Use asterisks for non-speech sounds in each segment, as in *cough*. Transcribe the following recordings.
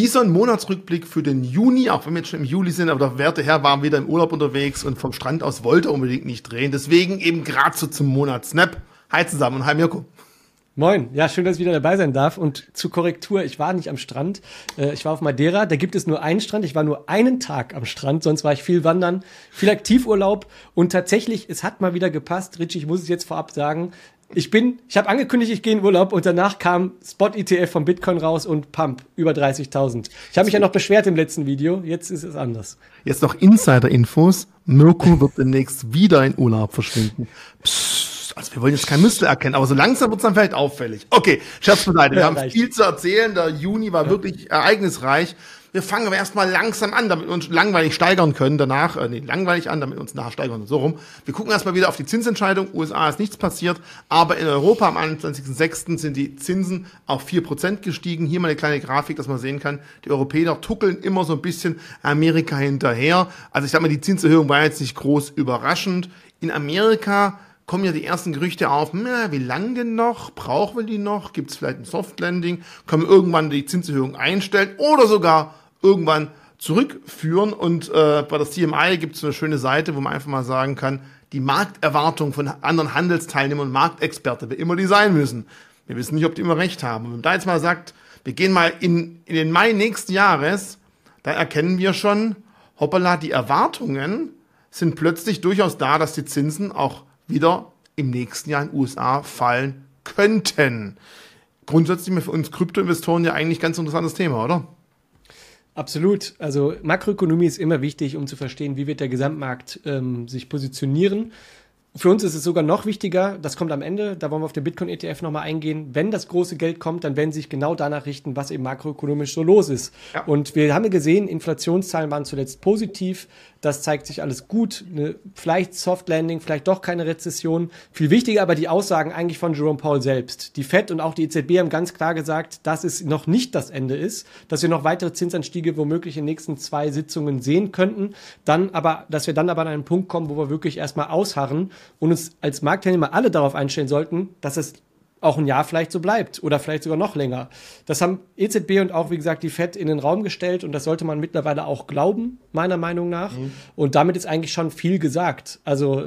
Bison Monatsrückblick für den Juni, auch wenn wir jetzt schon im Juli sind, aber der Werte Herr war wieder im Urlaub unterwegs und vom Strand aus wollte er unbedingt nicht drehen. Deswegen eben gerade so zum Monat Snap. Hi zusammen und hi Mirko. Moin, ja, schön, dass ich wieder dabei sein darf. Und zur Korrektur, ich war nicht am Strand. Äh, ich war auf Madeira, da gibt es nur einen Strand. Ich war nur einen Tag am Strand, sonst war ich viel wandern, viel Aktivurlaub. Und tatsächlich, es hat mal wieder gepasst. Richie, ich muss es jetzt vorab sagen. Ich bin, ich habe angekündigt, ich gehe in Urlaub und danach kam Spot ETF von Bitcoin raus und Pump über 30.000. Ich habe mich ja noch beschwert im letzten Video, jetzt ist es anders. Jetzt noch Insider-Infos. Mirko wird demnächst wieder in Urlaub verschwinden. Psst. Also wir wollen jetzt kein Müsste erkennen, aber so langsam wird es dann vielleicht auffällig. Okay, Scherz beiseite. Wir ja, haben reicht. viel zu erzählen. Der Juni war wirklich ereignisreich. Wir fangen aber erstmal langsam an, damit wir uns langweilig steigern können. Danach, äh, nee, langweilig an, damit wir uns nachher steigern. So rum. Wir gucken erstmal wieder auf die Zinsentscheidung. USA ist nichts passiert, aber in Europa am 21.06. sind die Zinsen auf 4% gestiegen. Hier mal eine kleine Grafik, dass man sehen kann, die Europäer tuckeln immer so ein bisschen Amerika hinterher. Also ich sag mal, die Zinserhöhung war jetzt nicht groß überraschend. In Amerika kommen ja die ersten Gerüchte auf, na, wie lang denn noch? Brauchen wir die noch? Gibt es vielleicht ein Softlanding? Können wir irgendwann die Zinserhöhung einstellen oder sogar irgendwann zurückführen? Und äh, bei der CMI gibt es eine schöne Seite, wo man einfach mal sagen kann, die Markterwartung von anderen Handelsteilnehmern und Marktexperten, wer immer die sein müssen. Wir wissen nicht, ob die immer recht haben. Und wenn man da jetzt mal sagt, wir gehen mal in, in den Mai nächsten Jahres, da erkennen wir schon, hoppala, die Erwartungen sind plötzlich durchaus da, dass die Zinsen auch wieder im nächsten Jahr in den USA fallen könnten. Grundsätzlich für uns Kryptoinvestoren ja eigentlich ganz interessantes Thema, oder? Absolut. Also Makroökonomie ist immer wichtig, um zu verstehen, wie wird der Gesamtmarkt ähm, sich positionieren. Für uns ist es sogar noch wichtiger, das kommt am Ende, da wollen wir auf den Bitcoin-ETF nochmal eingehen. Wenn das große Geld kommt, dann werden sie sich genau danach richten, was eben makroökonomisch so los ist. Ja. Und wir haben ja gesehen, Inflationszahlen waren zuletzt positiv. Das zeigt sich alles gut. Eine, vielleicht Soft Landing, vielleicht doch keine Rezession. Viel wichtiger aber die Aussagen eigentlich von Jerome Powell selbst. Die Fed und auch die EZB haben ganz klar gesagt, dass es noch nicht das Ende ist, dass wir noch weitere Zinsanstiege womöglich in den nächsten zwei Sitzungen sehen könnten. Dann aber, dass wir dann aber an einen Punkt kommen, wo wir wirklich erstmal ausharren und uns als Marktteilnehmer alle darauf einstellen sollten, dass es auch ein Jahr vielleicht so bleibt oder vielleicht sogar noch länger. Das haben EZB und auch, wie gesagt, die FED in den Raum gestellt und das sollte man mittlerweile auch glauben, meiner Meinung nach. Mhm. Und damit ist eigentlich schon viel gesagt. Also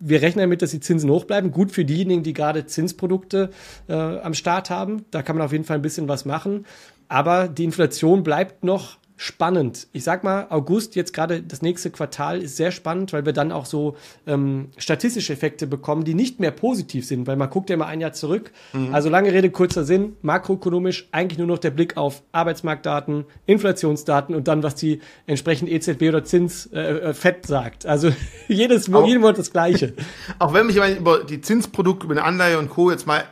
wir rechnen damit, dass die Zinsen hoch bleiben. Gut für diejenigen, die gerade Zinsprodukte äh, am Start haben. Da kann man auf jeden Fall ein bisschen was machen. Aber die Inflation bleibt noch spannend. Ich sag mal, August, jetzt gerade das nächste Quartal, ist sehr spannend, weil wir dann auch so ähm, statistische Effekte bekommen, die nicht mehr positiv sind, weil man guckt ja immer ein Jahr zurück. Mhm. Also lange Rede, kurzer Sinn, makroökonomisch eigentlich nur noch der Blick auf Arbeitsmarktdaten, Inflationsdaten und dann, was die entsprechend EZB oder Zins äh, äh FED sagt. Also *laughs* jedes, auch, jedem Wort das Gleiche. *laughs* Auch wenn mich über die Zinsprodukte, über eine Anleihe und Co. jetzt mal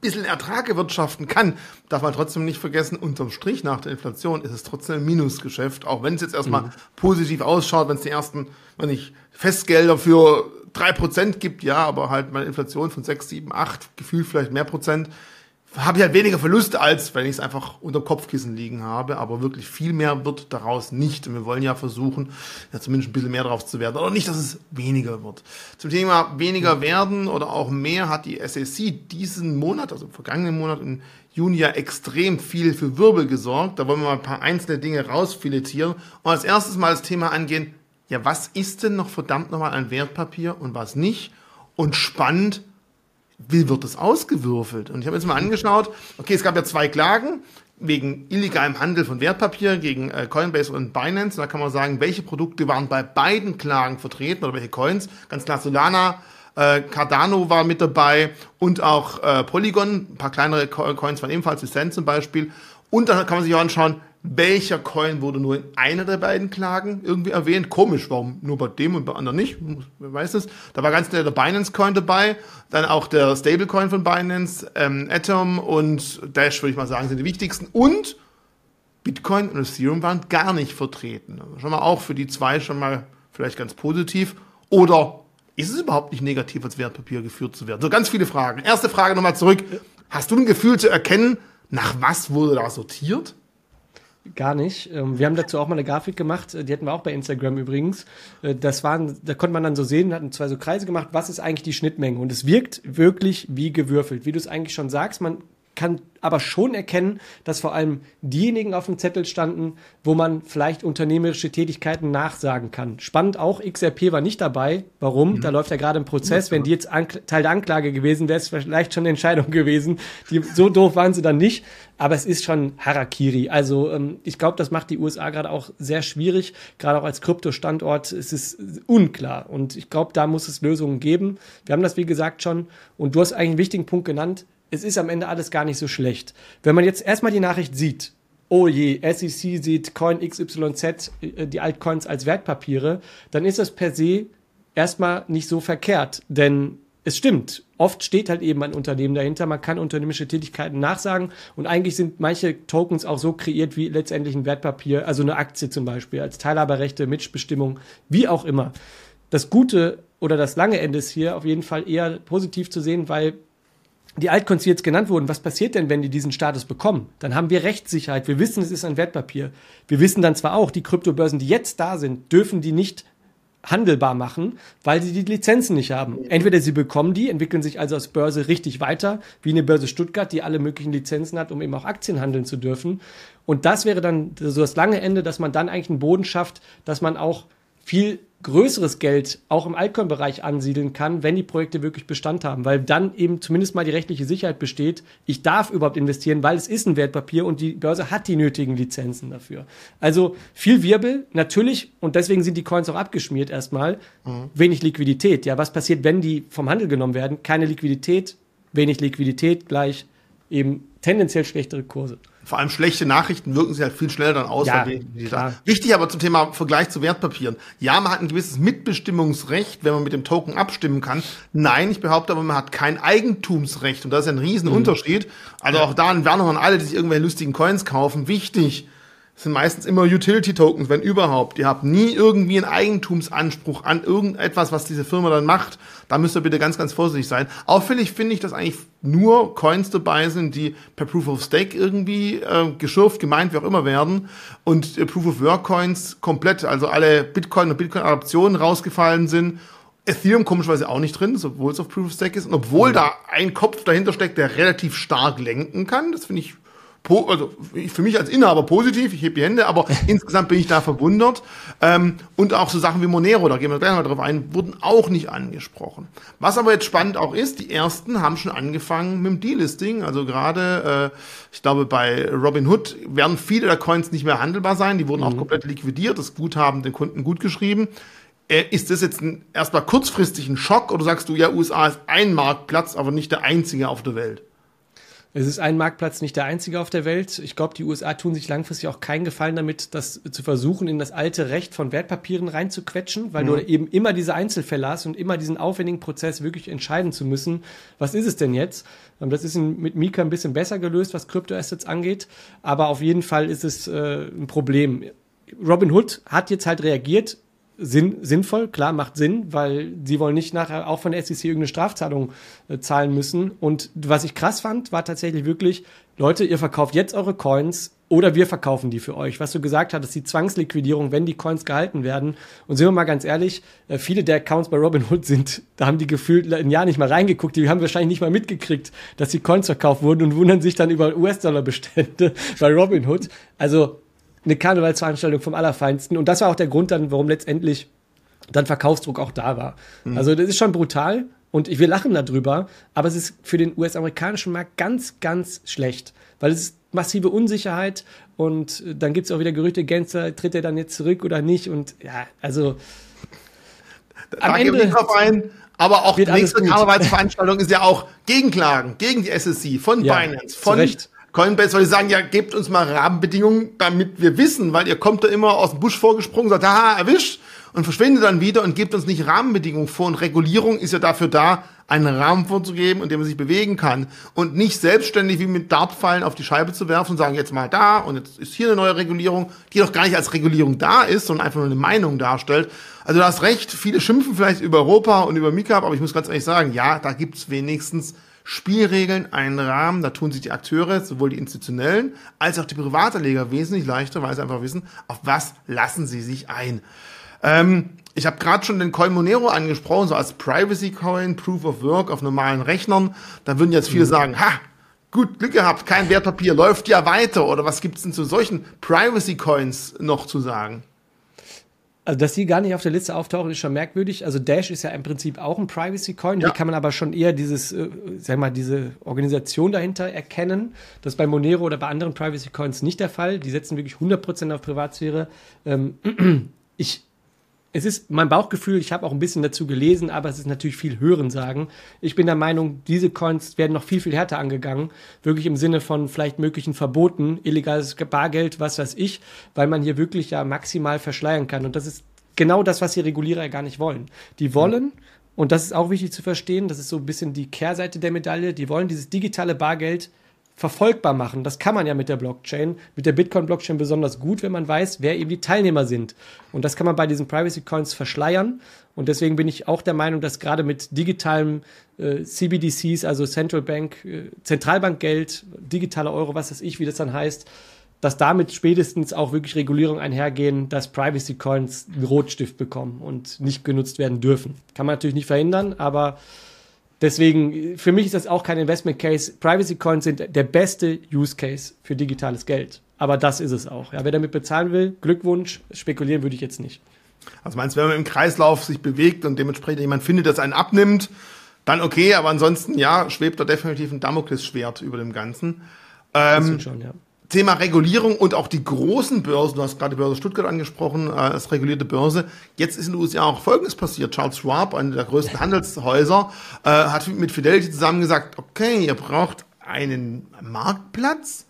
bisschen Ertrag erwirtschaften kann, darf man trotzdem nicht vergessen, unterm Strich nach der Inflation ist es trotzdem ein Minusgeschäft, auch wenn es jetzt erstmal mhm. positiv ausschaut, wenn es die ersten, wenn ich Festgelder für drei Prozent gibt, ja, aber halt meine Inflation von sechs, sieben, acht, gefühlt vielleicht mehr Prozent, habe ich halt weniger Verluste, als wenn ich es einfach unter Kopfkissen liegen habe. Aber wirklich viel mehr wird daraus nicht. Und wir wollen ja versuchen, ja zumindest ein bisschen mehr drauf zu werden. Oder nicht, dass es weniger wird. Zum Thema weniger werden oder auch mehr hat die SEC diesen Monat, also im vergangenen Monat im Juni ja extrem viel für Wirbel gesorgt. Da wollen wir mal ein paar einzelne Dinge rausfiletieren. Und als erstes mal das Thema angehen, ja, was ist denn noch verdammt nochmal ein Wertpapier und was nicht? Und spannend, wie wird das ausgewürfelt? Und ich habe jetzt mal angeschaut, okay, es gab ja zwei Klagen wegen illegalem Handel von Wertpapier gegen äh, Coinbase und Binance. da kann man sagen, welche Produkte waren bei beiden Klagen vertreten oder welche Coins. Ganz klar Solana, äh, Cardano war mit dabei und auch äh, Polygon. Ein paar kleinere Coins waren ebenfalls, wie Cent zum Beispiel. Und dann kann man sich auch anschauen, welcher Coin wurde nur in einer der beiden Klagen irgendwie erwähnt. Komisch, warum nur bei dem und bei anderen nicht? Wer weiß es. Da war ganz schnell der Binance Coin dabei, dann auch der Stablecoin von Binance, ähm, Atom und Dash, würde ich mal sagen, sind die wichtigsten. Und Bitcoin und Ethereum waren gar nicht vertreten. Schon mal auch für die zwei schon mal vielleicht ganz positiv. Oder ist es überhaupt nicht negativ, als Wertpapier geführt zu werden? So ganz viele Fragen. Erste Frage nochmal zurück. Hast du ein Gefühl zu erkennen, nach was wurde da sortiert? Gar nicht. Ähm, wir haben dazu auch mal eine Grafik gemacht, äh, die hatten wir auch bei Instagram übrigens. Äh, das waren, da konnte man dann so sehen, hatten zwei so Kreise gemacht, was ist eigentlich die Schnittmenge? Und es wirkt wirklich wie gewürfelt. Wie du es eigentlich schon sagst, man kann aber schon erkennen, dass vor allem diejenigen auf dem Zettel standen, wo man vielleicht unternehmerische Tätigkeiten nachsagen kann. Spannend auch, XRP war nicht dabei. Warum? Mhm. Da läuft ja gerade ein Prozess. Wenn die jetzt Teil der Anklage gewesen wäre, es vielleicht schon eine Entscheidung gewesen. Die, so doof waren sie dann nicht. Aber es ist schon Harakiri. Also ähm, ich glaube, das macht die USA gerade auch sehr schwierig. Gerade auch als Kryptostandort ist es unklar. Und ich glaube, da muss es Lösungen geben. Wir haben das, wie gesagt, schon. Und du hast eigentlich einen wichtigen Punkt genannt es ist am Ende alles gar nicht so schlecht. Wenn man jetzt erstmal die Nachricht sieht, oh je, SEC sieht Coin XYZ, äh, die Altcoins als Wertpapiere, dann ist das per se erstmal nicht so verkehrt. Denn es stimmt, oft steht halt eben ein Unternehmen dahinter, man kann unternehmerische Tätigkeiten nachsagen und eigentlich sind manche Tokens auch so kreiert wie letztendlich ein Wertpapier, also eine Aktie zum Beispiel, als Teilhaberrechte, Mitbestimmung, wie auch immer. Das Gute oder das lange Ende ist hier auf jeden Fall eher positiv zu sehen, weil die Altcoins, die jetzt genannt wurden, was passiert denn, wenn die diesen Status bekommen? Dann haben wir Rechtssicherheit. Wir wissen, es ist ein Wertpapier. Wir wissen dann zwar auch, die Kryptobörsen, die jetzt da sind, dürfen die nicht handelbar machen, weil sie die Lizenzen nicht haben. Entweder sie bekommen die, entwickeln sich also als Börse richtig weiter, wie eine Börse Stuttgart, die alle möglichen Lizenzen hat, um eben auch Aktien handeln zu dürfen. Und das wäre dann so das lange Ende, dass man dann eigentlich einen Boden schafft, dass man auch viel größeres Geld auch im Altcoin-Bereich ansiedeln kann, wenn die Projekte wirklich Bestand haben, weil dann eben zumindest mal die rechtliche Sicherheit besteht, ich darf überhaupt investieren, weil es ist ein Wertpapier und die Börse hat die nötigen Lizenzen dafür. Also viel Wirbel, natürlich, und deswegen sind die Coins auch abgeschmiert erstmal, mhm. wenig Liquidität. Ja, was passiert, wenn die vom Handel genommen werden? Keine Liquidität, wenig Liquidität gleich eben tendenziell schlechtere Kurse vor allem schlechte Nachrichten wirken sich halt viel schneller dann aus. Ja, Wichtig aber zum Thema Vergleich zu Wertpapieren. Ja, man hat ein gewisses Mitbestimmungsrecht, wenn man mit dem Token abstimmen kann. Nein, ich behaupte aber, man hat kein Eigentumsrecht. Und das ist ein Riesenunterschied. Mhm. Also auch da ein Warnung an alle, die sich irgendwelche lustigen Coins kaufen. Wichtig sind meistens immer Utility-Tokens, wenn überhaupt. Ihr habt nie irgendwie einen Eigentumsanspruch an irgendetwas, was diese Firma dann macht. Da müsst ihr bitte ganz, ganz vorsichtig sein. Auffällig finde ich, dass eigentlich nur Coins dabei sind, die per Proof of Stake irgendwie äh, geschürft, gemeint, wie auch immer werden. Und äh, Proof of Work Coins komplett, also alle Bitcoin und Bitcoin-Adaptionen rausgefallen sind. Ethereum komischerweise auch nicht drin, obwohl es auf Proof of Stake ist. Und obwohl mhm. da ein Kopf dahinter steckt, der relativ stark lenken kann. Das finde ich also für mich als Inhaber positiv, ich hebe die Hände, aber *laughs* insgesamt bin ich da verwundert. Ähm, und auch so Sachen wie Monero, da gehen wir gleich mal drauf ein, wurden auch nicht angesprochen. Was aber jetzt spannend auch ist, die ersten haben schon angefangen mit dem Delisting. Also gerade, äh, ich glaube, bei Robinhood werden viele der Coins nicht mehr handelbar sein. Die wurden mhm. auch komplett liquidiert, das Guthaben den Kunden gut geschrieben. Äh, ist das jetzt ein, erstmal kurzfristig ein Schock oder sagst du, ja, USA ist ein Marktplatz, aber nicht der einzige auf der Welt? Es ist ein Marktplatz nicht der einzige auf der Welt. Ich glaube, die USA tun sich langfristig auch keinen Gefallen damit, das zu versuchen, in das alte Recht von Wertpapieren reinzuquetschen, weil mhm. du eben immer diese Einzelfälle hast und immer diesen aufwendigen Prozess wirklich entscheiden zu müssen, was ist es denn jetzt? Ähm, das ist mit Mika ein bisschen besser gelöst, was Kryptoassets angeht, aber auf jeden Fall ist es äh, ein Problem. Robin Hood hat jetzt halt reagiert, Sinn, sinnvoll, klar, macht Sinn, weil sie wollen nicht nachher auch von der SEC irgendeine Strafzahlung äh, zahlen müssen. Und was ich krass fand, war tatsächlich wirklich, Leute, ihr verkauft jetzt eure Coins oder wir verkaufen die für euch. Was du gesagt hattest, die Zwangsliquidierung, wenn die Coins gehalten werden. Und sind wir mal ganz ehrlich, äh, viele der Accounts bei Robinhood sind, da haben die gefühlt ein Jahr nicht mal reingeguckt, die haben wahrscheinlich nicht mal mitgekriegt, dass die Coins verkauft wurden und wundern sich dann über US-Dollar-Bestände *laughs* bei Robinhood. Also eine Karnevalsveranstaltung vom Allerfeinsten. Und das war auch der Grund dann, warum letztendlich dann Verkaufsdruck auch da war. Mhm. Also das ist schon brutal und wir lachen darüber, aber es ist für den US-amerikanischen Markt ganz, ganz schlecht, weil es ist massive Unsicherheit und dann gibt es auch wieder Gerüchte, Gänzer, tritt er dann jetzt zurück oder nicht und ja, also da am Ende drauf ein, aber auch die nächste Karnevalsveranstaltung ist ja auch Gegenklagen gegen die SSC von ja, Binance, von Coinbase, weil die sagen, ja, gebt uns mal Rahmenbedingungen, damit wir wissen, weil ihr kommt da immer aus dem Busch vorgesprungen, sagt, haha, erwischt und verschwindet dann wieder und gebt uns nicht Rahmenbedingungen vor. Und Regulierung ist ja dafür da, einen Rahmen vorzugeben, in dem man sich bewegen kann und nicht selbstständig wie mit Dartpfeilen auf die Scheibe zu werfen und sagen, jetzt mal da und jetzt ist hier eine neue Regulierung, die doch gar nicht als Regulierung da ist, sondern einfach nur eine Meinung darstellt. Also du hast recht, viele schimpfen vielleicht über Europa und über Mika, aber ich muss ganz ehrlich sagen, ja, da gibt's wenigstens Spielregeln, einen Rahmen, da tun sich die Akteure, sowohl die institutionellen als auch die Privatanleger wesentlich leichter, weil sie einfach wissen, auf was lassen sie sich ein. Ähm, ich habe gerade schon den Coin Monero angesprochen, so als Privacy Coin, Proof of Work auf normalen Rechnern. Da würden jetzt viele mhm. sagen, ha, gut, Glück gehabt, kein Wertpapier, läuft ja weiter. Oder was gibt es denn zu solchen Privacy Coins noch zu sagen? Also, dass die gar nicht auf der Liste auftauchen, ist schon merkwürdig. Also, Dash ist ja im Prinzip auch ein Privacy-Coin. Ja. Hier kann man aber schon eher dieses, äh, sag mal, diese Organisation dahinter erkennen. Das ist bei Monero oder bei anderen Privacy-Coins nicht der Fall. Die setzen wirklich 100% auf Privatsphäre. Ähm, *clears throat* ich es ist mein Bauchgefühl, ich habe auch ein bisschen dazu gelesen, aber es ist natürlich viel Hörensagen. Ich bin der Meinung, diese Coins werden noch viel, viel härter angegangen. Wirklich im Sinne von vielleicht möglichen Verboten, illegales Bargeld, was weiß ich, weil man hier wirklich ja maximal verschleiern kann. Und das ist genau das, was die Regulierer ja gar nicht wollen. Die wollen, und das ist auch wichtig zu verstehen, das ist so ein bisschen die Kehrseite der Medaille, die wollen dieses digitale Bargeld verfolgbar machen. Das kann man ja mit der Blockchain, mit der Bitcoin-Blockchain besonders gut, wenn man weiß, wer eben die Teilnehmer sind. Und das kann man bei diesen Privacy Coins verschleiern. Und deswegen bin ich auch der Meinung, dass gerade mit digitalem äh, CBDCs, also Central Bank, äh, Zentralbankgeld, digitale Euro, was weiß ich, wie das dann heißt, dass damit spätestens auch wirklich Regulierungen einhergehen, dass Privacy Coins einen Rotstift bekommen und nicht genutzt werden dürfen. Kann man natürlich nicht verhindern, aber Deswegen, für mich ist das auch kein Investment Case. Privacy Coins sind der beste Use Case für digitales Geld. Aber das ist es auch. Ja, wer damit bezahlen will, Glückwunsch. Spekulieren würde ich jetzt nicht. Also meinst du, wenn man im Kreislauf sich bewegt und dementsprechend jemand findet, das einen abnimmt, dann okay, aber ansonsten, ja, schwebt da definitiv ein Damoklesschwert über dem Ganzen. Ähm, das schon, ja. Thema Regulierung und auch die großen Börsen, du hast gerade die Börse Stuttgart angesprochen, äh, als regulierte Börse. Jetzt ist in den USA auch Folgendes passiert. Charles Schwab, einer der größten Handelshäuser, äh, hat mit Fidelity zusammen gesagt, okay, ihr braucht einen Marktplatz,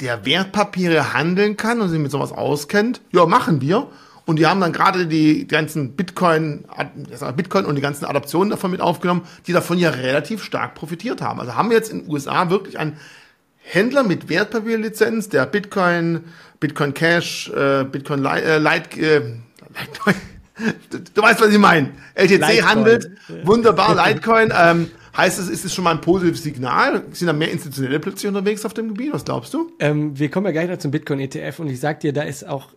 der Wertpapiere handeln kann und sich mit sowas auskennt. Ja, machen wir. Und die haben dann gerade die ganzen Bitcoin, Bitcoin und die ganzen Adaptionen davon mit aufgenommen, die davon ja relativ stark profitiert haben. Also haben wir jetzt in den USA wirklich ein Händler mit Wertpapierlizenz, der Bitcoin, Bitcoin Cash, äh, Bitcoin Light, äh, Light äh, *laughs* du weißt, was ich meine. LTC Litecoin. handelt, wunderbar, *laughs* Litecoin. Ähm, Heißt es, ist es schon mal ein positives Signal? Sind da mehr Institutionelle plötzlich unterwegs auf dem Gebiet? Was glaubst du? Ähm, wir kommen ja gleich noch zum Bitcoin-ETF und ich sag dir, da ist auch,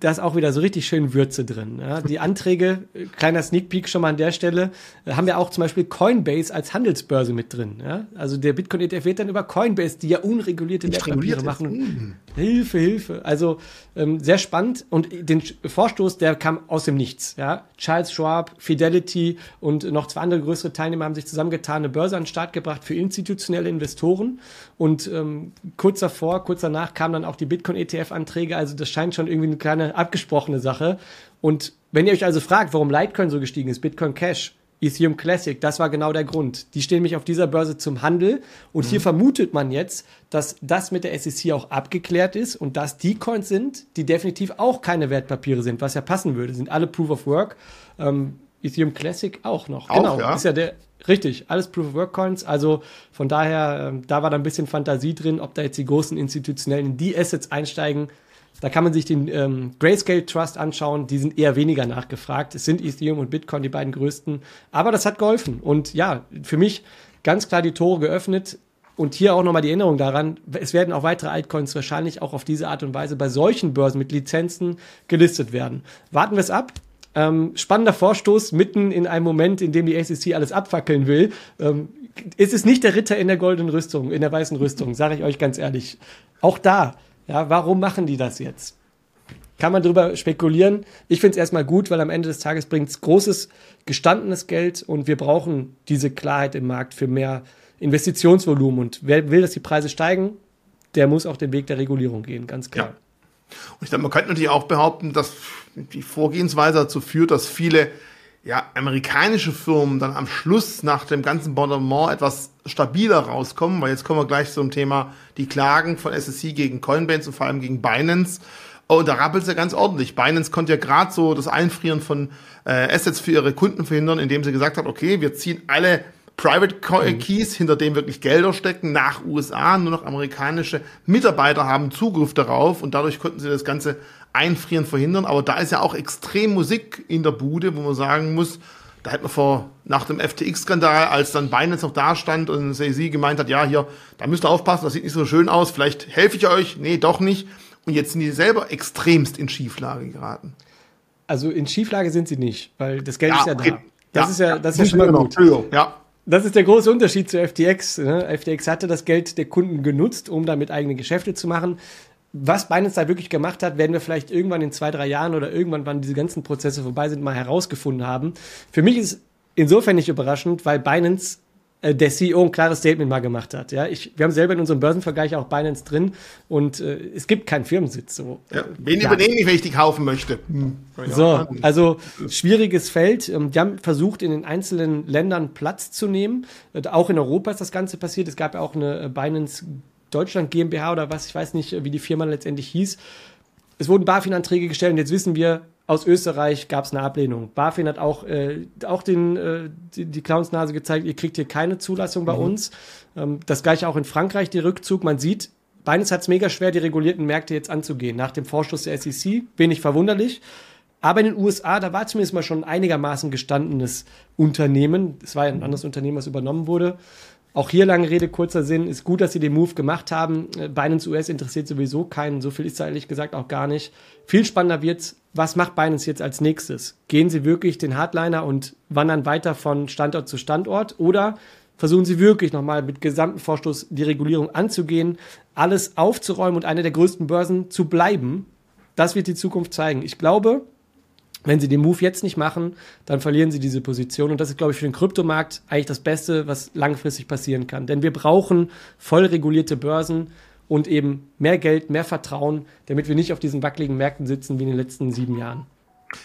da ist auch wieder so richtig schön Würze drin. Ja? Die Anträge, kleiner Sneak Peek schon mal an der Stelle, haben ja auch zum Beispiel Coinbase als Handelsbörse mit drin. Ja? Also der Bitcoin-ETF wird dann über Coinbase, die ja unregulierte Wertpapiere machen. Hm. Hilfe, Hilfe. Also ähm, sehr spannend und den Vorstoß, der kam aus dem Nichts. Ja? Charles Schwab, Fidelity und noch zwei andere größere Teilnehmer haben sich zusammengetan getan, eine Börse an den Start gebracht für institutionelle Investoren. Und ähm, kurz davor, kurz danach kamen dann auch die Bitcoin-ETF-Anträge. Also das scheint schon irgendwie eine kleine abgesprochene Sache. Und wenn ihr euch also fragt, warum Litecoin so gestiegen ist, Bitcoin Cash, Ethereum Classic, das war genau der Grund. Die stehen nämlich auf dieser Börse zum Handel und mhm. hier vermutet man jetzt, dass das mit der SEC auch abgeklärt ist und dass die Coins sind, die definitiv auch keine Wertpapiere sind, was ja passen würde, sind alle Proof of Work. Ähm, Ethereum Classic auch noch. Auch, genau, ja? ist ja der Richtig, alles Proof of Work Coins. Also von daher, ähm, da war da ein bisschen Fantasie drin, ob da jetzt die großen Institutionellen in die Assets einsteigen. Da kann man sich den ähm, Grayscale Trust anschauen, die sind eher weniger nachgefragt. Es sind Ethereum und Bitcoin die beiden größten. Aber das hat geholfen. Und ja, für mich ganz klar die Tore geöffnet. Und hier auch nochmal die Erinnerung daran, es werden auch weitere Altcoins wahrscheinlich auch auf diese Art und Weise bei solchen Börsen mit Lizenzen gelistet werden. Warten wir es ab. Ähm, spannender Vorstoß mitten in einem Moment, in dem die ACC alles abfackeln will. Ähm, es ist nicht der Ritter in der goldenen Rüstung, in der weißen Rüstung, sage ich euch ganz ehrlich. Auch da, ja, warum machen die das jetzt? Kann man darüber spekulieren. Ich finde es erstmal gut, weil am Ende des Tages bringt es großes, gestandenes Geld und wir brauchen diese Klarheit im Markt für mehr Investitionsvolumen. Und wer will, dass die Preise steigen, der muss auch den Weg der Regulierung gehen, ganz klar. Ja. Und ich glaube, man könnte natürlich auch behaupten, dass die Vorgehensweise dazu führt, dass viele ja, amerikanische Firmen dann am Schluss nach dem ganzen Bondement etwas stabiler rauskommen, weil jetzt kommen wir gleich zum Thema die Klagen von SSC gegen Coinbase und vor allem gegen Binance. Oh, da rappelt es ja ganz ordentlich. Binance konnte ja gerade so das Einfrieren von äh, Assets für ihre Kunden verhindern, indem sie gesagt hat, okay, wir ziehen alle Private mhm. Keys, hinter dem wirklich Gelder stecken, nach USA. Nur noch amerikanische Mitarbeiter haben Zugriff darauf und dadurch konnten sie das ganze Einfrieren verhindern. Aber da ist ja auch extrem Musik in der Bude, wo man sagen muss, da hätte man vor, nach dem FTX-Skandal, als dann Binance noch da stand und sie gemeint hat, ja, hier, da müsst ihr aufpassen, das sieht nicht so schön aus, vielleicht helfe ich euch. Nee, doch nicht. Und jetzt sind die selber extremst in Schieflage geraten. Also in Schieflage sind sie nicht, weil das Geld ja, ist ja da. Das ja, ist ja, das ist ja schon mal gut. Ja. Das ist der große Unterschied zu FTX. Ne? FTX hatte das Geld der Kunden genutzt, um damit eigene Geschäfte zu machen. Was Binance da wirklich gemacht hat, werden wir vielleicht irgendwann in zwei, drei Jahren oder irgendwann, wann diese ganzen Prozesse vorbei sind, mal herausgefunden haben. Für mich ist insofern nicht überraschend, weil Binance der CEO ein klares Statement mal gemacht hat. Ja, ich, wir haben selber in unserem Börsenvergleich auch Binance drin und äh, es gibt keinen Firmensitz. So. Ja, wen ja. übernehme ich, wenn ich die kaufen möchte? Hm. So, also schwieriges Feld. Ähm, die haben versucht, in den einzelnen Ländern Platz zu nehmen. Äh, auch in Europa ist das Ganze passiert. Es gab ja auch eine äh, Binance Deutschland GmbH oder was, ich weiß nicht, wie die Firma letztendlich hieß. Es wurden BaFin-Anträge gestellt und jetzt wissen wir, aus Österreich gab es eine Ablehnung. BaFin hat auch, äh, auch den, äh, die, die Clownsnase gezeigt, ihr kriegt hier keine Zulassung bei mhm. uns. Ähm, das gleiche auch in Frankreich, der Rückzug. Man sieht, Binance hat es mega schwer, die regulierten Märkte jetzt anzugehen. Nach dem Vorstoß der SEC, wenig verwunderlich. Aber in den USA, da war zumindest mal schon ein einigermaßen gestandenes Unternehmen. Es war ja ein anderes Unternehmen, was übernommen wurde. Auch hier lange Rede, kurzer Sinn. Ist gut, dass sie den Move gemacht haben. Äh, Binance US interessiert sowieso keinen. So viel ist da ehrlich gesagt auch gar nicht. Viel spannender wird's. Was macht Binance jetzt als nächstes? Gehen sie wirklich den Hardliner und wandern weiter von Standort zu Standort? Oder versuchen sie wirklich nochmal mit gesamten Vorstoß die Regulierung anzugehen, alles aufzuräumen und eine der größten Börsen zu bleiben? Das wird die Zukunft zeigen. Ich glaube, wenn sie den Move jetzt nicht machen, dann verlieren sie diese Position. Und das ist, glaube ich, für den Kryptomarkt eigentlich das Beste, was langfristig passieren kann. Denn wir brauchen voll regulierte Börsen und eben mehr Geld, mehr Vertrauen, damit wir nicht auf diesen wackeligen Märkten sitzen wie in den letzten sieben Jahren.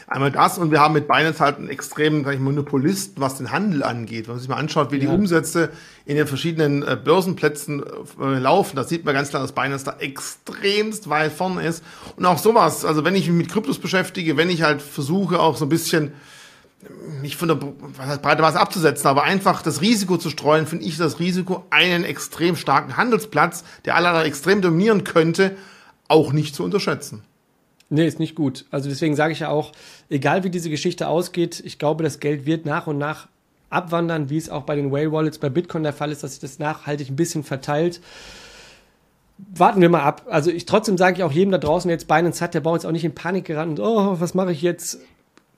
Einmal das und wir haben mit Binance halt einen extremen ich, Monopolisten, was den Handel angeht. Wenn man sich mal anschaut, wie ja. die Umsätze in den verschiedenen äh, Börsenplätzen äh, laufen, da sieht man ganz klar, dass Binance da extremst weit vorne ist. Und auch sowas, also wenn ich mich mit Kryptos beschäftige, wenn ich halt versuche, auch so ein bisschen nicht von der breite Masse abzusetzen, aber einfach das Risiko zu streuen, finde ich das Risiko, einen extrem starken Handelsplatz, der aller extrem dominieren könnte, auch nicht zu unterschätzen. Nee, ist nicht gut. Also deswegen sage ich ja auch, egal wie diese Geschichte ausgeht, ich glaube, das Geld wird nach und nach abwandern, wie es auch bei den Whale Wallets bei Bitcoin der Fall ist, dass sich das nachhaltig ein bisschen verteilt. Warten wir mal ab. Also ich trotzdem sage ich auch jedem da draußen, der jetzt Binance hat, der braucht jetzt auch nicht in Panik gerannt und oh, was mache ich jetzt?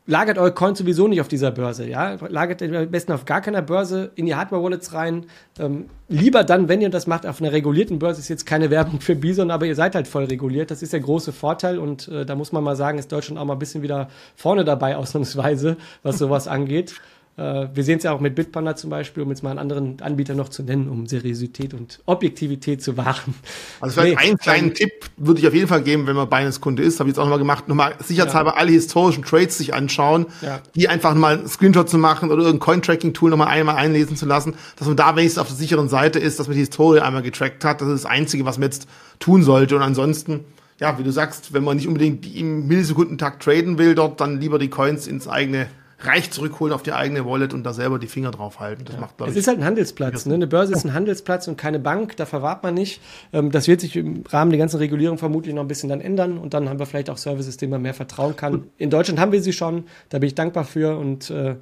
Lagert eure Coins sowieso nicht auf dieser Börse, ja. Lagert am besten auf gar keiner Börse in die Hardware-Wallets rein. Ähm, lieber dann, wenn ihr das macht, auf einer regulierten Börse, ist jetzt keine *laughs* Werbung für Bison, aber ihr seid halt voll reguliert. Das ist der große Vorteil und äh, da muss man mal sagen, ist Deutschland auch mal ein bisschen wieder vorne dabei, *laughs* ausnahmsweise, was sowas angeht. Äh, wir sehen es ja auch mit Bitpanda zum Beispiel, um jetzt mal einen anderen Anbieter noch zu nennen, um Seriosität und Objektivität zu wahren. Also vielleicht nee, einen kleinen ähm, Tipp würde ich auf jeden Fall geben, wenn man Binance-Kunde ist, habe ich jetzt auch nochmal gemacht, nochmal sicherheitshalber ja. alle historischen Trades sich anschauen, ja. die einfach mal einen Screenshot zu machen oder irgendein Coin-Tracking-Tool nochmal einmal einlesen zu lassen, dass man da wenigstens auf der sicheren Seite ist, dass man die Historie einmal getrackt hat. Das ist das Einzige, was man jetzt tun sollte. Und ansonsten ja, wie du sagst, wenn man nicht unbedingt im Millisekundentakt traden will dort, dann lieber die Coins ins eigene Reich zurückholen auf die eigene Wallet und da selber die Finger drauf halten. Das ja. macht, es ist halt ein Handelsplatz. Ne? Eine Börse ist ein Handelsplatz und keine Bank. Da verwahrt man nicht. Ähm, das wird sich im Rahmen der ganzen Regulierung vermutlich noch ein bisschen dann ändern und dann haben wir vielleicht auch Services, denen man mehr vertrauen kann. In Deutschland haben wir sie schon. Da bin ich dankbar für und äh,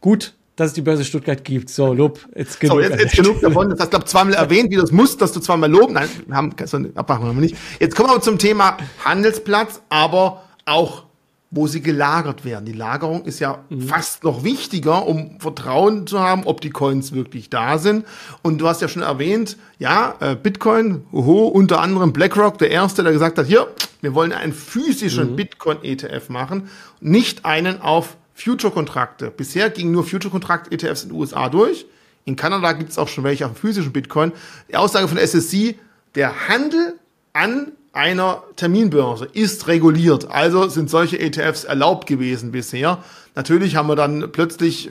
gut, dass es die Börse Stuttgart gibt. So, Lob, jetzt genug. So, jetzt, jetzt genug davon. Das hast du, glaube zweimal erwähnt, wie du es musst, dass du zweimal loben. Nein, wir haben, abmachen wir nicht. Jetzt kommen wir zum Thema Handelsplatz, aber auch wo sie gelagert werden. Die Lagerung ist ja mhm. fast noch wichtiger, um Vertrauen zu haben, ob die Coins wirklich da sind. Und du hast ja schon erwähnt, ja, äh, Bitcoin, oho, unter anderem BlackRock, der erste, der gesagt hat, hier, wir wollen einen physischen mhm. Bitcoin-ETF machen, nicht einen auf Future-Kontrakte. Bisher gingen nur Future-Kontrakt-ETFs in den USA durch. In Kanada gibt es auch schon welche auf physischen Bitcoin. Die Aussage von SSC, der Handel an einer Terminbörse ist reguliert. Also sind solche ETFs erlaubt gewesen bisher. Natürlich haben wir dann plötzlich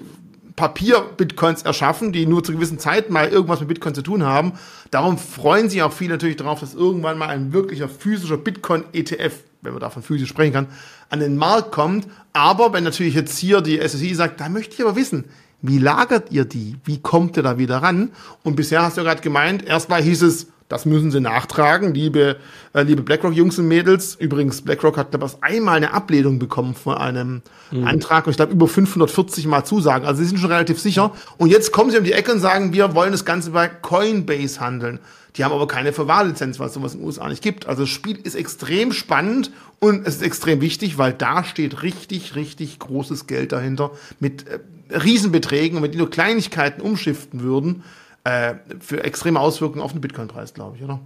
Papier-Bitcoins erschaffen, die nur zu gewissen Zeiten mal irgendwas mit Bitcoin zu tun haben. Darum freuen sich auch viele natürlich darauf, dass irgendwann mal ein wirklicher physischer Bitcoin-ETF, wenn man davon physisch sprechen kann, an den Markt kommt. Aber wenn natürlich jetzt hier die SSI sagt, da möchte ich aber wissen, wie lagert ihr die? Wie kommt ihr da wieder ran? Und bisher hast du gerade gemeint, erstmal hieß es, das müssen sie nachtragen, liebe, äh, liebe BlackRock-Jungs und Mädels. Übrigens, BlackRock hat, glaube ich, einmal eine Ablehnung bekommen von einem mhm. Antrag und ich glaube über 540 Mal Zusagen. Also sie sind schon relativ sicher. Und jetzt kommen sie um die Ecke und sagen, wir wollen das Ganze bei Coinbase handeln. Die haben aber keine Verwahrlizenz, weil es sowas in den USA nicht gibt. Also das Spiel ist extrem spannend und es ist extrem wichtig, weil da steht richtig, richtig großes Geld dahinter mit äh, Riesenbeträgen und wenn die nur Kleinigkeiten umschiften würden, äh, für extreme Auswirkungen auf den Bitcoin-Preis, glaube ich, oder?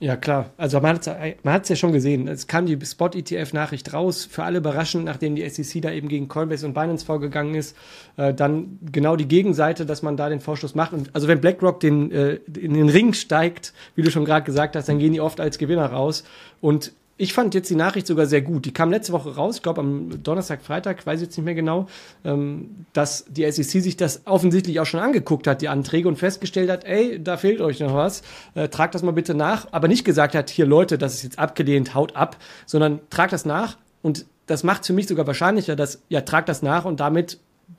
Ja, klar. Also man hat es ja schon gesehen. Es kam die Spot-ETF-Nachricht raus, für alle überraschend, nachdem die SEC da eben gegen Coinbase und Binance vorgegangen ist. Äh, dann genau die Gegenseite, dass man da den Vorstoß macht. Und also wenn BlackRock den, äh, in den Ring steigt, wie du schon gerade gesagt hast, dann gehen die oft als Gewinner raus. Und ich fand jetzt die Nachricht sogar sehr gut. Die kam letzte Woche raus, ich glaube am Donnerstag, Freitag, weiß ich jetzt nicht mehr genau, ähm, dass die SEC sich das offensichtlich auch schon angeguckt hat, die Anträge, und festgestellt hat, ey, da fehlt euch noch was, äh, tragt das mal bitte nach, aber nicht gesagt hat, hier Leute, das ist jetzt abgelehnt, haut ab, sondern tragt das nach. Und das macht für mich sogar wahrscheinlicher, dass, ja, tragt das nach und damit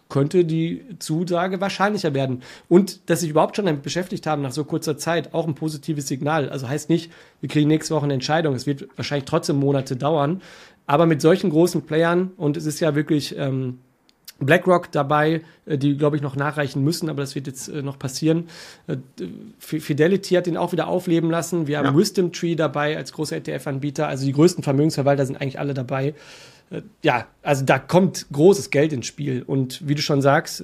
könnte die Zusage wahrscheinlicher werden. Und dass sich überhaupt schon damit beschäftigt haben nach so kurzer Zeit, auch ein positives Signal. Also heißt nicht, wir kriegen nächste Woche eine Entscheidung. Es wird wahrscheinlich trotzdem Monate dauern. Aber mit solchen großen Playern, und es ist ja wirklich ähm, BlackRock dabei, äh, die, glaube ich, noch nachreichen müssen, aber das wird jetzt äh, noch passieren. Äh, Fidelity hat den auch wieder aufleben lassen. Wir haben ja. Wisdom Tree dabei als großer ETF-Anbieter. Also die größten Vermögensverwalter sind eigentlich alle dabei. Äh, ja, also da kommt großes Geld ins Spiel. Und wie du schon sagst,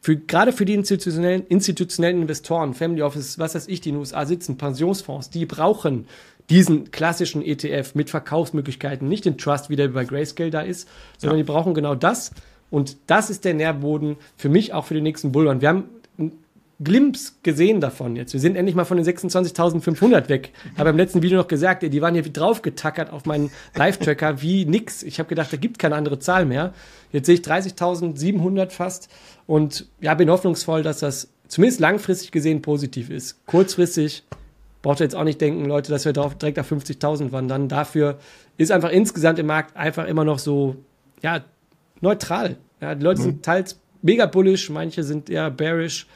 für, gerade für die institutionellen, institutionellen Investoren, Family Office, was weiß ich, die in den USA sitzen, Pensionsfonds, die brauchen diesen klassischen ETF mit Verkaufsmöglichkeiten, nicht den Trust, wie der bei Grayscale da ist, sondern ja. die brauchen genau das. Und das ist der Nährboden für mich auch für den nächsten Bullrun. Wir haben Glimpse gesehen davon jetzt. Wir sind endlich mal von den 26.500 weg. Habe im letzten Video noch gesagt, die waren hier draufgetackert auf meinen Live-Tracker wie nix. Ich habe gedacht, da gibt keine andere Zahl mehr. Jetzt sehe ich 30.700 fast und ja, bin hoffnungsvoll, dass das zumindest langfristig gesehen positiv ist. Kurzfristig braucht ihr jetzt auch nicht denken, Leute, dass wir drauf, direkt auf 50.000 wandern. Dafür ist einfach insgesamt im Markt einfach immer noch so, ja, neutral. Ja, die Leute mhm. sind teils mega bullish, manche sind eher bearish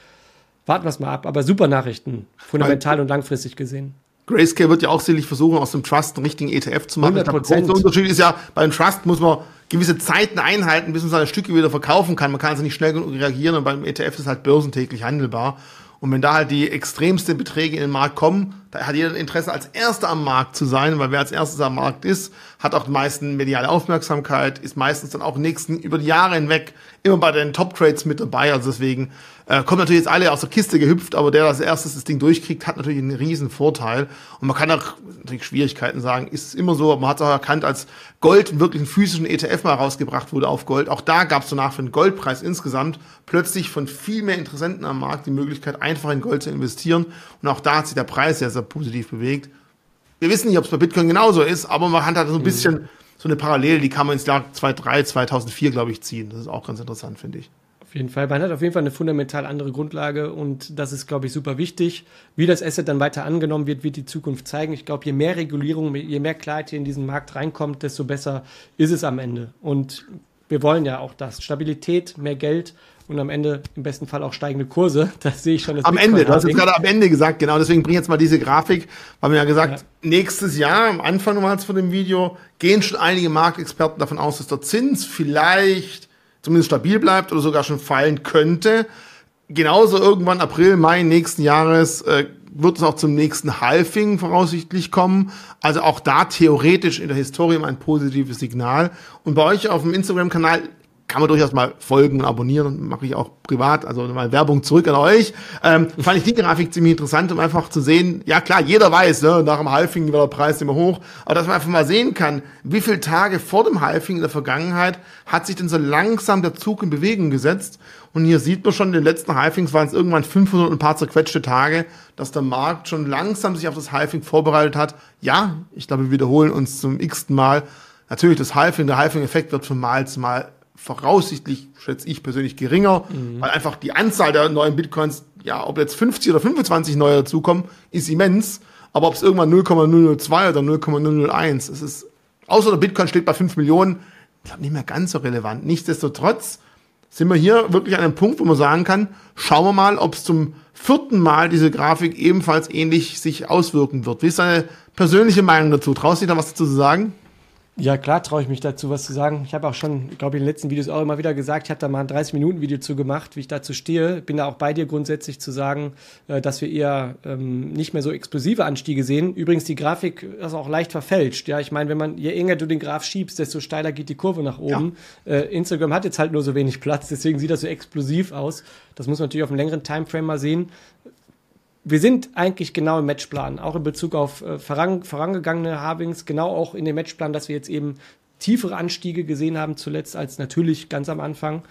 warten wir es mal ab. Aber super Nachrichten, fundamental und langfristig gesehen. Grayscale wird ja auch sicherlich versuchen, aus dem Trust einen richtigen ETF zu machen. 100%. Der Unterschied ist ja, beim Trust muss man gewisse Zeiten einhalten, bis man seine Stücke wieder verkaufen kann. Man kann also nicht schnell genug reagieren und beim ETF ist es halt börsentäglich handelbar. Und wenn da halt die extremsten Beträge in den Markt kommen, da hat jeder Interesse, als Erster am Markt zu sein, weil wer als Erstes am Markt ist, hat auch die meisten mediale Aufmerksamkeit, ist meistens dann auch nächsten über die Jahre hinweg immer bei den Top-Trades mit dabei. Also deswegen äh, kommen natürlich jetzt alle aus der Kiste gehüpft, aber der, der als erstes das Ding durchkriegt, hat natürlich einen riesen Vorteil. Und man kann auch natürlich Schwierigkeiten sagen, ist immer so, aber man hat auch erkannt, als Gold wirklich einen physischen ETF mal rausgebracht wurde auf Gold, auch da gab es danach für den Goldpreis insgesamt plötzlich von viel mehr Interessenten am Markt die Möglichkeit, einfach in Gold zu investieren. Und auch da hat sich der Preis sehr, sehr positiv bewegt. Wir wissen nicht, ob es bei Bitcoin genauso ist, aber man hat halt so ein mhm. bisschen so eine Parallele, die kann man ins Jahr 2003, 2004, glaube ich, ziehen. Das ist auch ganz interessant, finde ich. Auf jeden Fall. Man hat auf jeden Fall eine fundamental andere Grundlage und das ist, glaube ich, super wichtig. Wie das Asset dann weiter angenommen wird, wird die Zukunft zeigen. Ich glaube, je mehr Regulierung, je mehr Klarheit hier in diesen Markt reinkommt, desto besser ist es am Ende. Und wir wollen ja auch das. Stabilität, mehr Geld und am Ende im besten Fall auch steigende Kurse. *laughs* Das sehe ich schon. Das am Ende, du hast jetzt gerade am Ende gesagt, genau. Deswegen bringe ich jetzt mal diese Grafik, weil wir ja gesagt, ja. nächstes Jahr, am Anfang nochmals von dem Video, gehen schon einige Marktexperten davon aus, dass der Zins vielleicht zumindest stabil bleibt oder sogar schon fallen könnte. Genauso irgendwann April, Mai nächsten Jahres äh, wird es auch zum nächsten Halving voraussichtlich kommen. Also auch da theoretisch in der Historie ein positives Signal. Und bei euch auf dem Instagram-Kanal kann man durchaus mal folgen und abonnieren mache ich auch privat, also mal Werbung zurück an euch. Ähm, fand ich die Grafik ziemlich interessant, um einfach zu sehen, ja klar, jeder weiß, ne, nach dem Halving war der Preis immer hoch, aber dass man einfach mal sehen kann, wie viele Tage vor dem Halving in der Vergangenheit hat sich denn so langsam der Zug in Bewegung gesetzt und hier sieht man schon, in den letzten Halfings waren es irgendwann 500 und ein paar zerquetschte Tage, dass der Markt schon langsam sich auf das Halving vorbereitet hat. Ja, ich glaube, wir wiederholen uns zum x-ten Mal. Natürlich, das Halving, der Halving-Effekt wird von Mal zu Mal voraussichtlich, schätze ich persönlich, geringer, mhm. weil einfach die Anzahl der neuen Bitcoins, ja, ob jetzt 50 oder 25 neue dazukommen, ist immens. Aber ob es irgendwann 0,002 oder 0,001, es ist, außer der Bitcoin steht bei 5 Millionen, ich glaube, nicht mehr ganz so relevant. Nichtsdestotrotz sind wir hier wirklich an einem Punkt, wo man sagen kann, schauen wir mal, ob es zum vierten Mal diese Grafik ebenfalls ähnlich sich auswirken wird. Wie ist deine persönliche Meinung dazu? Traust du dich da was dazu zu sagen? Ja, klar traue ich mich dazu, was zu sagen. Ich habe auch schon, glaube ich, in den letzten Videos auch immer wieder gesagt, ich habe da mal ein 30-Minuten-Video zu gemacht, wie ich dazu stehe. Bin da auch bei dir grundsätzlich zu sagen, äh, dass wir eher ähm, nicht mehr so explosive Anstiege sehen. Übrigens, die Grafik ist auch leicht verfälscht. Ja, ich meine, wenn man, je enger du den Graph schiebst, desto steiler geht die Kurve nach oben. Ja. Äh, Instagram hat jetzt halt nur so wenig Platz, deswegen sieht das so explosiv aus. Das muss man natürlich auf einem längeren Timeframe mal sehen wir sind eigentlich genau im Matchplan, auch in Bezug auf äh, voran, vorangegangene Harvings, genau auch in dem Matchplan, dass wir jetzt eben tiefere Anstiege gesehen haben zuletzt als natürlich ganz am Anfang.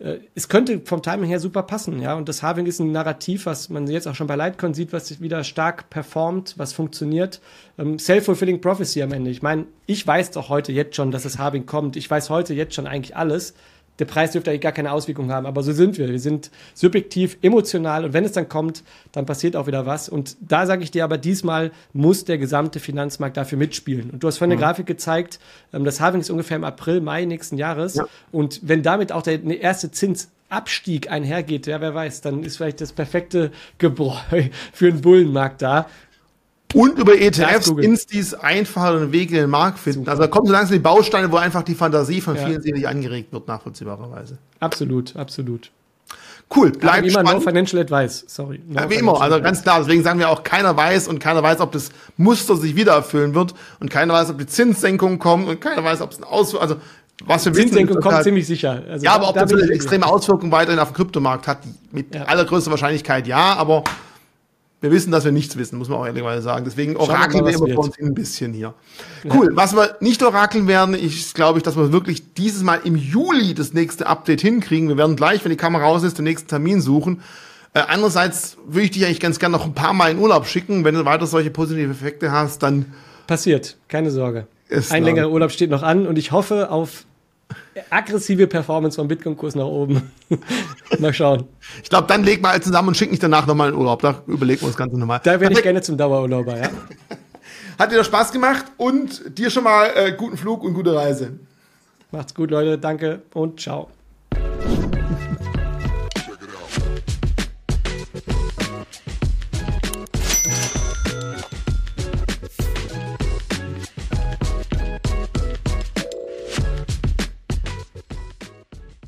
Äh, es könnte vom Timing her super passen, ja. Und das Harving ist ein Narrativ, was man jetzt auch schon bei Litecoin sieht, was wieder stark performt, was funktioniert. Ähm, Self-fulfilling Prophecy am Ende. Ich meine, ich weiß doch heute jetzt schon, dass das Harving kommt. Ich weiß heute jetzt schon eigentlich alles der Preis dürfte eigentlich gar keine Auswirkung haben. Aber so sind wir. Wir sind subjektiv, emotional und wenn es dann kommt, dann passiert auch wieder was. Und da sage ich dir aber, diesmal muss der gesamte Finanzmarkt dafür mitspielen. Und du hast vorhin mhm. eine Grafik gezeigt, ähm, das Halving ist ungefähr im April, Mai nächsten Jahres. Ja. Und wenn damit auch der erste Zins Abstieg einhergeht, ja, wer weiß, dann ist vielleicht das perfekte Gebräu *laughs* für einen Bullenmarkt da. Und über ETFs Instis einfacheren Wege in den Markt finden. Super. Also da kommen so langsam die Bausteine, wo einfach die Fantasie von vielen ja. sicherlich angeregt wird, nachvollziehbarerweise. Absolut, absolut. Cool, bleibt immer spannend. no financial advice, sorry. No ja, wie immer, also ganz klar, deswegen sagen wir auch, keiner weiß und keiner weiß, ob das Muster sich wieder erfüllen wird und keiner weiß, ob die Zinssenkungen kommen und keiner weiß, ob es ein Auswirkung, also was wir Zinssenkung wissen, kommt halt, ziemlich sicher. Also ja, aber ob das eine extreme Auswirkung weiterhin auf den Kryptomarkt hat, mit ja. allergrößter Wahrscheinlichkeit ja, aber wir wissen, dass wir nichts wissen, muss man auch ehrlicherweise sagen. Deswegen orakeln wir, immer vor uns ein bisschen hier. Cool. Ja. Was wir nicht orakeln werden, ist, glaube ich, dass wir wirklich dieses Mal im Juli das nächste Update hinkriegen. Wir werden gleich, wenn die Kamera raus ist, den nächsten Termin suchen. Äh, andererseits würde ich dich eigentlich ganz gerne noch ein paar Mal in Urlaub schicken. Wenn du weiter solche positive Effekte hast, dann. Passiert. Keine Sorge. Ein längerer Urlaub steht noch an und ich hoffe auf aggressive Performance vom Bitcoin-Kurs nach oben. *laughs* mal schauen. Ich glaube, dann leg mal zusammen und schick mich danach nochmal in Urlaub. Da überlegen wir das Ganze nochmal. Da wäre ich gerne zum Dauerurlauber, ja. *laughs* Hat dir Spaß gemacht und dir schon mal äh, guten Flug und gute Reise. Macht's gut, Leute. Danke und ciao.